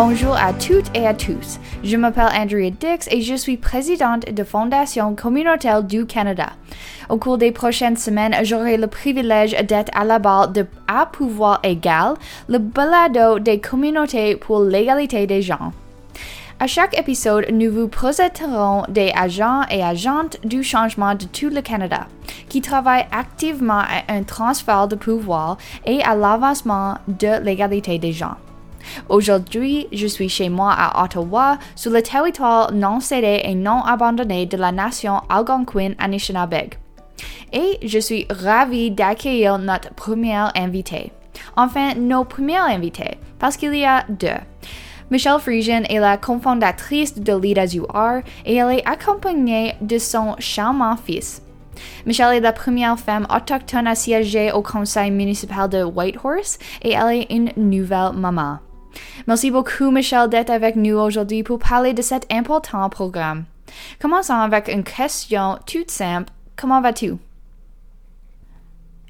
Bonjour à toutes et à tous. Je m'appelle Andrea Dix et je suis présidente de Fondation communautaire du Canada. Au cours des prochaines semaines, j'aurai le privilège d'être à la barre de À pouvoir égal, le balado des communautés pour l'égalité des gens. À chaque épisode, nous vous présenterons des agents et agentes du changement de tout le Canada qui travaillent activement à un transfert de pouvoir et à l'avancement de l'égalité des gens. Aujourd'hui, je suis chez moi à Ottawa, sur le territoire non cédé et non abandonné de la nation algonquin Anishinaabe. Et je suis ravie d'accueillir notre première invitée. Enfin, nos premières invités, parce qu'il y a deux. Michelle Friesian est la cofondatrice de Lead As You Are et elle est accompagnée de son charmant fils. Michelle est la première femme autochtone à siéger au conseil municipal de Whitehorse et elle est une nouvelle maman. Merci beaucoup Michelle d'être avec nous aujourd'hui pour parler de cet important programme. Commençons avec une question toute simple. Comment vas-tu?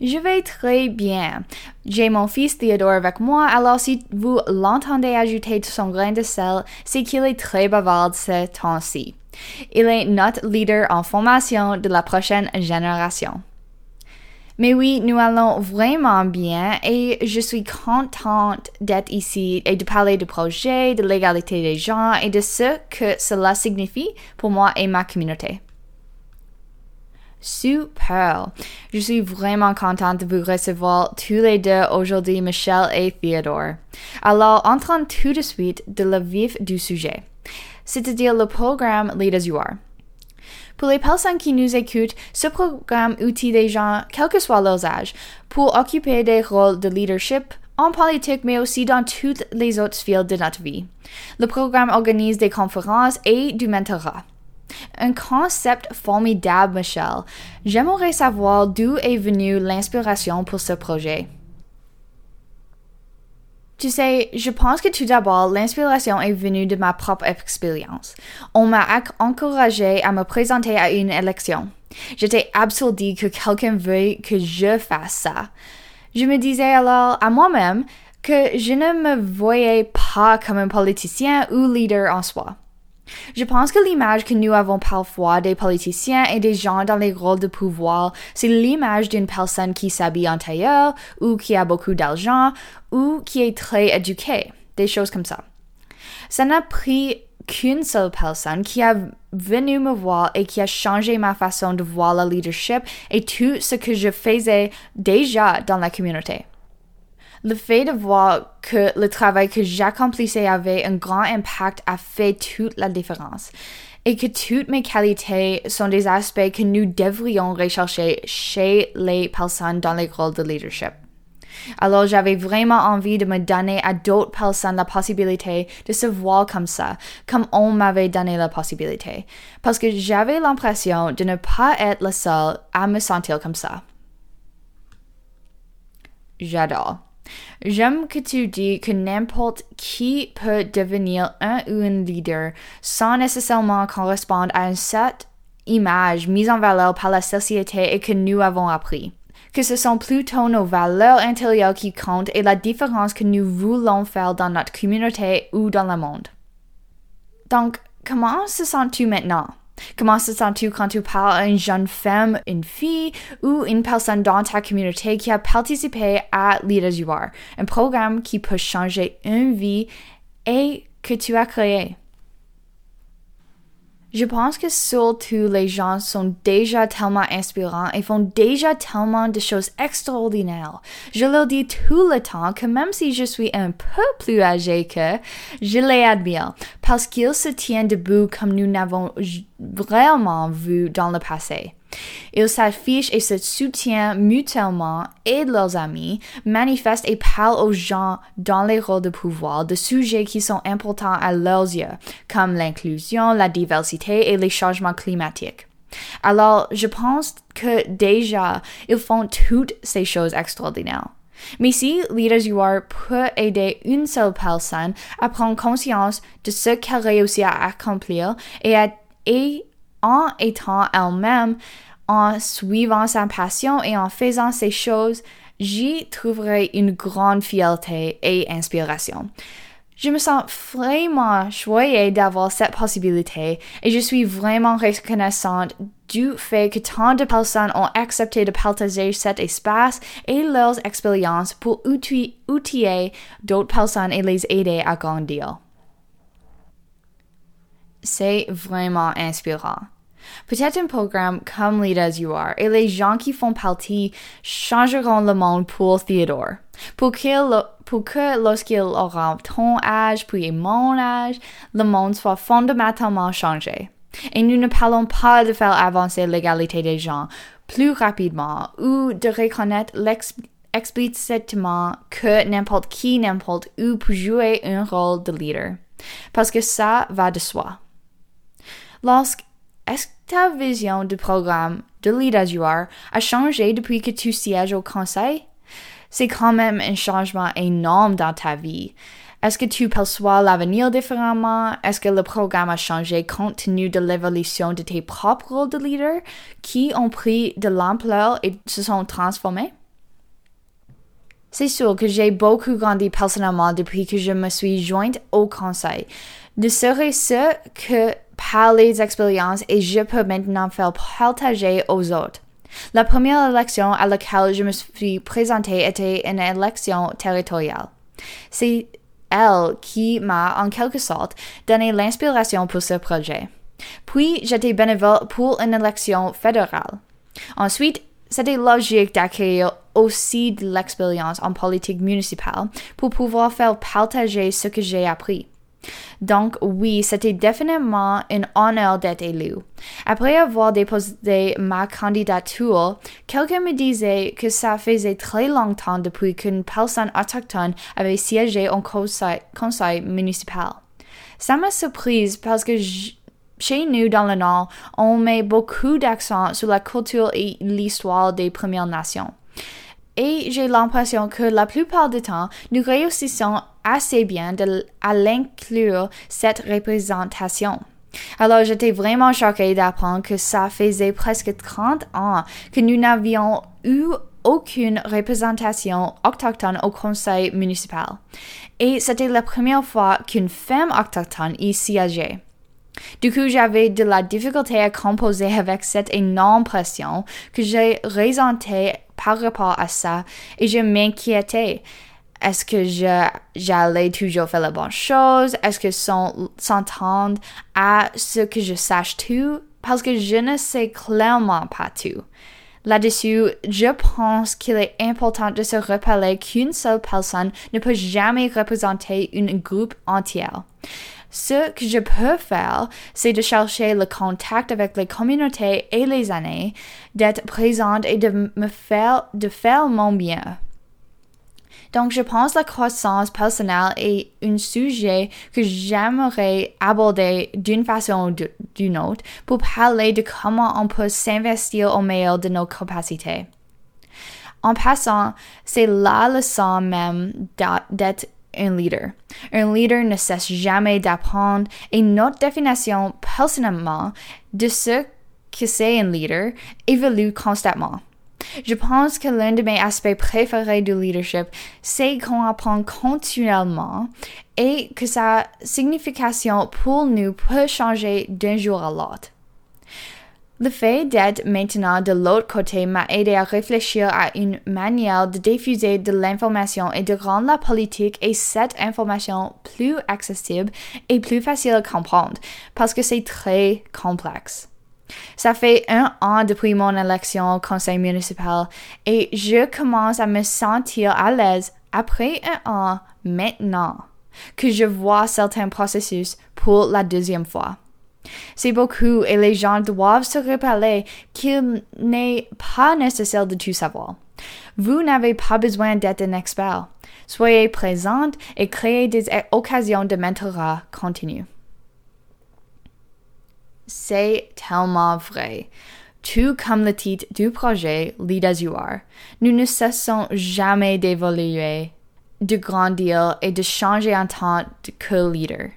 Je vais très bien. J'ai mon fils Théodore avec moi, alors si vous l'entendez ajouter son grain de sel, c'est qu'il est très bavard ce temps-ci. Il est notre leader en formation de la prochaine génération. Mais oui, nous allons vraiment bien et je suis contente d'être ici et de parler du projet, de l'égalité des gens et de ce que cela signifie pour moi et ma communauté. Super! Je suis vraiment contente de vous recevoir tous les deux aujourd'hui, Michelle et Theodore. Alors, entrons tout de suite de le vif du sujet, c'est-à-dire le programme Lead As You Are. Pour les personnes qui nous écoutent, ce programme utilise des gens, quel que soit leur âge, pour occuper des rôles de leadership en politique, mais aussi dans toutes les autres sphères de notre vie. Le programme organise des conférences et du mentorat. Un concept formidable, Michelle. J'aimerais savoir d'où est venue l'inspiration pour ce projet. Tu sais, je pense que tout d'abord, l'inspiration est venue de ma propre expérience. On m'a encouragé à me présenter à une élection. J'étais absourdie que quelqu'un veuille que je fasse ça. Je me disais alors à moi-même que je ne me voyais pas comme un politicien ou leader en soi. Je pense que l'image que nous avons parfois des politiciens et des gens dans les rôles de pouvoir, c'est l'image d'une personne qui s'habille en tailleur ou qui a beaucoup d'argent ou qui est très éduquée, des choses comme ça. Ça n'a pris qu'une seule personne qui a venu me voir et qui a changé ma façon de voir le leadership et tout ce que je faisais déjà dans la communauté. Le fait de voir que le travail que j'accomplissais avait un grand impact a fait toute la différence et que toutes mes qualités sont des aspects que nous devrions rechercher chez les personnes dans les rôles de leadership. Alors j'avais vraiment envie de me donner à d'autres personnes la possibilité de se voir comme ça, comme on m'avait donné la possibilité, parce que j'avais l'impression de ne pas être la seule à me sentir comme ça. J'adore. J'aime que tu dis que n'importe qui peut devenir un ou une leader sans nécessairement correspondre à une certaine image mise en valeur par la société et que nous avons appris. Que ce sont plutôt nos valeurs intérieures qui comptent et la différence que nous voulons faire dans notre communauté ou dans le monde. Donc, comment se sens-tu maintenant? Comment se sens-tu quand tu parles à une jeune femme, une fille ou une personne dans ta communauté qui a participé à Leaders You Are, un programme qui peut changer une vie et que tu as créé? Je pense que surtout les gens sont déjà tellement inspirants et font déjà tellement de choses extraordinaires. Je leur dis tout le temps que même si je suis un peu plus âgé que, je les admire parce qu'ils se tiennent debout comme nous n'avons vraiment vu dans le passé. Ils s'affichent et se soutiennent mutuellement, aident leurs amis, manifestent et parlent aux gens dans les rôles de pouvoir de sujets qui sont importants à leurs yeux, comme l'inclusion, la diversité et les changements climatiques. Alors, je pense que déjà, ils font toutes ces choses extraordinaires. Mais si Leaders You peut aider une seule personne à prendre conscience de ce qu'elle réussit à accomplir et, et en étant elle-même en suivant sa passion et en faisant ces choses, j'y trouverai une grande fierté et inspiration. Je me sens vraiment choyée d'avoir cette possibilité et je suis vraiment reconnaissante du fait que tant de personnes ont accepté de partager cet espace et leurs expériences pour outiller d'autres personnes et les aider à grandir. C'est vraiment inspirant. Peut-être un programme comme Lead As You Are et les gens qui font partie changeront le monde pour Theodore. Pour, pour que lorsqu'il aura ton âge puis mon âge, le monde soit fondamentalement changé. Et nous ne parlons pas de faire avancer l'égalité des gens plus rapidement ou de reconnaître explicitement que n'importe qui, n'importe où peut jouer un rôle de leader. Parce que ça va de soi. Lorsque ta vision du programme de Lead As You Are a changé depuis que tu sièges au conseil? C'est quand même un changement énorme dans ta vie. Est-ce que tu perçois l'avenir différemment? Est-ce que le programme a changé compte tenu de l'évolution de tes propres rôles de leader qui ont pris de l'ampleur et se sont transformés? C'est sûr que j'ai beaucoup grandi personnellement depuis que je me suis jointe au conseil. Ne serait-ce que par les expériences et je peux maintenant faire partager aux autres. La première élection à laquelle je me suis présentée était une élection territoriale. C'est elle qui m'a en quelque sorte donné l'inspiration pour ce projet. Puis j'étais bénévole pour une élection fédérale. Ensuite, c'était logique d'accueillir aussi de l'expérience en politique municipale pour pouvoir faire partager ce que j'ai appris. Donc oui, c'était définitivement un honneur d'être élu. Après avoir déposé ma candidature, quelqu'un me disait que ça faisait très longtemps depuis qu'une personne autochtone avait siégé conseil, conseil municipal. Ça m'a surprise parce que chez nous dans le Nord, on met beaucoup d'accent sur la culture et l'histoire des Premières Nations. Et j'ai l'impression que la plupart du temps, nous réussissons assez bien à l'inclure cette représentation. Alors j'étais vraiment choquée d'apprendre que ça faisait presque 30 ans que nous n'avions eu aucune représentation autochtone au conseil municipal. Et c'était la première fois qu'une femme autochtone y siégeait. Du coup, j'avais de la difficulté à composer avec cette énorme pression que j'ai ressentie par rapport à ça et je m'inquiétais. Est-ce que j'allais toujours faire la bonne chose? Est-ce que s'entendre à ce que je sache tout? Parce que je ne sais clairement pas tout. Là-dessus, je pense qu'il est important de se rappeler qu'une seule personne ne peut jamais représenter un groupe entier. Ce que je peux faire, c'est de chercher le contact avec les communautés et les années, d'être présente et de me faire, de faire mon bien. Donc, je pense que la croissance personnelle est un sujet que j'aimerais aborder d'une façon ou d'une autre pour parler de comment on peut s'investir au meilleur de nos capacités. En passant, c'est la leçon même d'être un leader. Un leader ne cesse jamais d'apprendre et notre définition personnellement de ce que c'est un leader évolue constamment. Je pense que l'un de mes aspects préférés du leadership, c'est qu'on apprend continuellement et que sa signification pour nous peut changer d'un jour à l'autre. Le fait d'être maintenant de l'autre côté m'a aidé à réfléchir à une manière de diffuser de l'information et de rendre la politique et cette information plus accessible et plus facile à comprendre parce que c'est très complexe. Ça fait un an depuis mon élection au conseil municipal et je commence à me sentir à l'aise après un an maintenant que je vois certains processus pour la deuxième fois. C'est beaucoup et les gens doivent se rappeler qu'il n'est pas nécessaire de tout savoir. Vous n'avez pas besoin d'être un expert. Soyez présente et créez des occasions de mentorat continu. C'est tellement vrai. Tout comme le titre du projet Lead as You Are, nous ne cessons jamais d'évoluer, de grandir et de changer en tant que leader.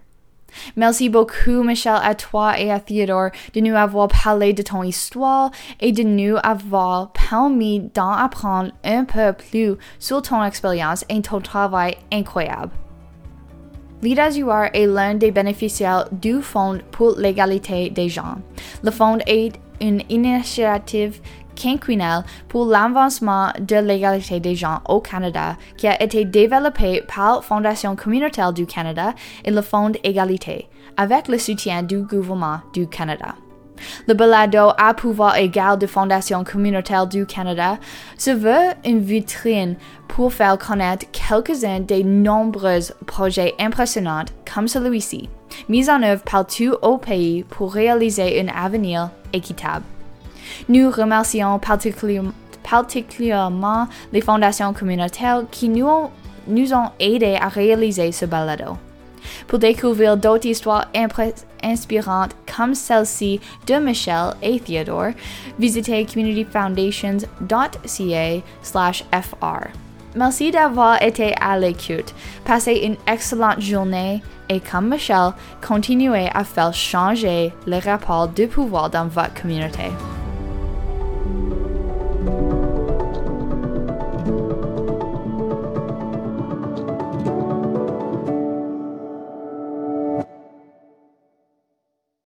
Merci beaucoup, Michel, à toi et à Theodore de nous avoir parlé de ton histoire et de nous avoir permis d'en apprendre un peu plus sur ton expérience et ton travail incroyable. L'IDASUR est l'un des bénéficiaires du Fonds pour l'égalité des gens. Le fonds est une initiative quinquennale pour l'avancement de l'égalité des gens au Canada qui a été développée par Fondation communautaire du Canada et le Fonds Égalité, avec le soutien du gouvernement du Canada. Le balado à pouvoir égal de Fondation communautaire du Canada se veut une vitrine pour faire connaître quelques-uns des nombreux projets impressionnants comme celui-ci, mis en œuvre partout au pays pour réaliser un avenir équitable. Nous remercions particulièrement les fondations communautaires qui nous ont, aidés à réaliser ce balado. Pour découvrir d'autres histoires inspirantes comme celle-ci de Michelle et Theodore, visitez communityfoundations.ca/fr. Merci d'avoir été à l'écoute. Passez une excellente journée et comme Michelle, continuez à faire changer les rapports de pouvoir dans votre communauté.